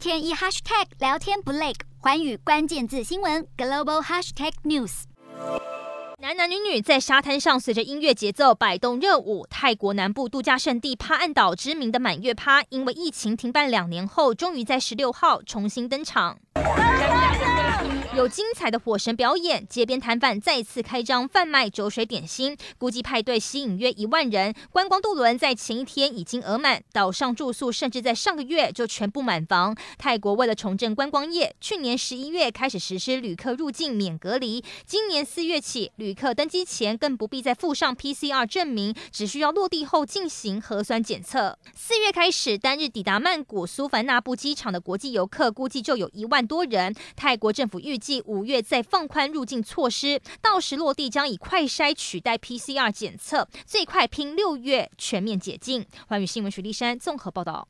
天一 hashtag 聊天不累，环宇关键字新闻 global hashtag news。男男女女在沙滩上随着音乐节奏摆动热舞。泰国南部度假胜地帕岸岛知名的满月趴，因为疫情停办两年后，终于在十六号重新登场。有精彩的火神表演，街边摊贩再次开张贩卖酒水点心，估计派对吸引约一万人。观光渡轮在前一天已经额满，岛上住宿甚至在上个月就全部满房。泰国为了重振观光业，去年十一月开始实施旅客入境免隔离，今年四月起，旅客登机前更不必再附上 PCR 证明，只需要落地后进行核酸检测。四月开始，单日抵达曼谷苏凡纳布机场的国际游客估计就有一万多人。泰国政府预计五月再放宽入境措施，到时落地将以快筛取代 PCR 检测，最快拼六月全面解禁。华宇新闻徐立山综合报道。